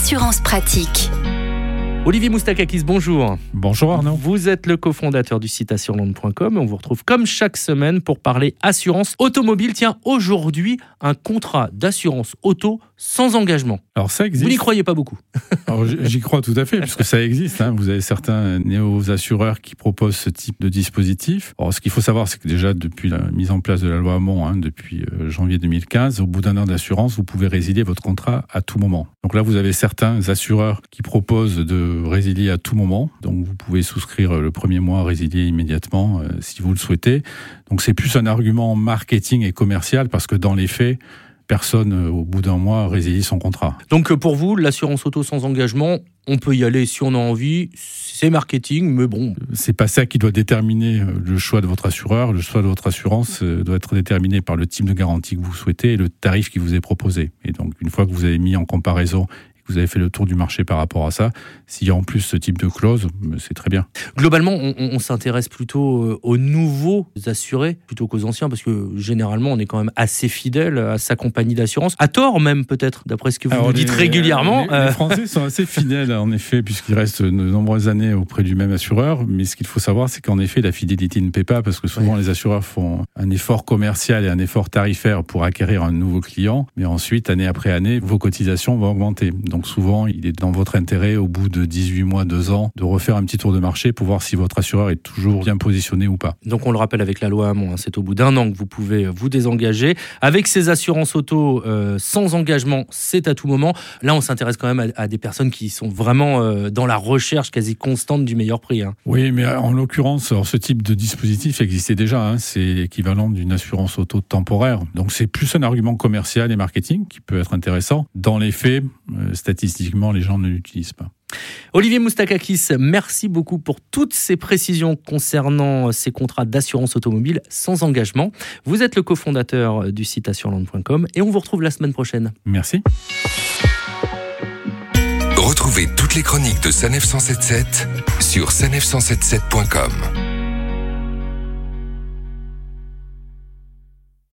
Assurance pratique. Olivier Moustakakis, bonjour. Bonjour Arnaud. Vous êtes le cofondateur du site assureland.com et on vous retrouve comme chaque semaine pour parler assurance automobile. Tiens, aujourd'hui, un contrat d'assurance auto sans engagement. Alors ça existe. Vous n'y croyez pas beaucoup Alors, J'y crois tout à fait, puisque ça existe. hein. Vous avez certains néo-assureurs qui proposent ce type de dispositif. Alors, ce qu'il faut savoir, c'est que déjà depuis la mise en place de la loi Hamon, hein, depuis euh, janvier 2015, au bout d'un an d'assurance, vous pouvez résilier votre contrat à tout moment. Donc là, vous avez certains assureurs qui proposent de résilier à tout moment. Donc vous pouvez souscrire le premier mois, résilier immédiatement euh, si vous le souhaitez. Donc c'est plus un argument marketing et commercial, parce que dans les faits, personne, euh, au bout d'un mois, résilie son contrat. Donc euh, pour vous, l'assurance auto sans engagement, on peut y aller si on a envie. C'est marketing, mais bon. C'est pas ça qui doit déterminer euh, le choix de votre assureur. Le choix de votre assurance euh, doit être déterminé par le type de garantie que vous souhaitez et le tarif qui vous est proposé. Et donc, une fois que vous avez mis en comparaison vous avez fait le tour du marché par rapport à ça, s'il y a en plus ce type de clause, c'est très bien. Globalement, on, s'intéresse plutôt euh, aux nouveaux assurés plutôt qu'aux anciens, parce que généralement, on est quand même assez fidèle à sa compagnie d'assurance. À tort même, peut-être, d'après ce que vous Alors, nous dites les- régulièrement. Les, Euh, les Français sont assez fidèles, en effet, puisqu'ils restent de nombreuses années auprès du même assureur. Mais ce qu'il faut savoir, c'est qu'en effet, la fidélité ne paie pas, parce que souvent les assureurs font un effort commercial et un effort tarifaire pour acquérir un nouveau client. Mais ensuite, année après année, vos cotisations vont augmenter. Donc souvent, il est dans votre intérêt, au bout de 18 mois, 2 ans, de refaire un petit tour de marché pour voir si votre assureur est toujours bien positionné ou pas. Donc on le rappelle avec la loi Hamon, hein, c'est au bout d'un an que vous pouvez euh, vous désengager. Avec ces assurances auto euh, sans engagement, c'est à tout moment. Là, on s'intéresse quand même à, à des personnes qui sont vraiment euh, dans la recherche quasi constante du meilleur prix. hein. Oui, mais en l'occurrence, ce type de dispositif existait déjà. hein. c'est l'équivalent d'une assurance auto temporaire. Donc c'est plus un argument commercial et marketing qui peut être intéressant. Dans les faits, euh, statistiquement, les gens ne l'utilisent pas. Olivier Moustakakis, merci beaucoup pour toutes ces précisions concernant ces contrats d'assurance automobile sans engagement. Vous êtes le cofondateur du site assureland.com et on vous retrouve la semaine prochaine. Merci. Retrouvez toutes les chroniques de Sanef 177 sur sanef177.com.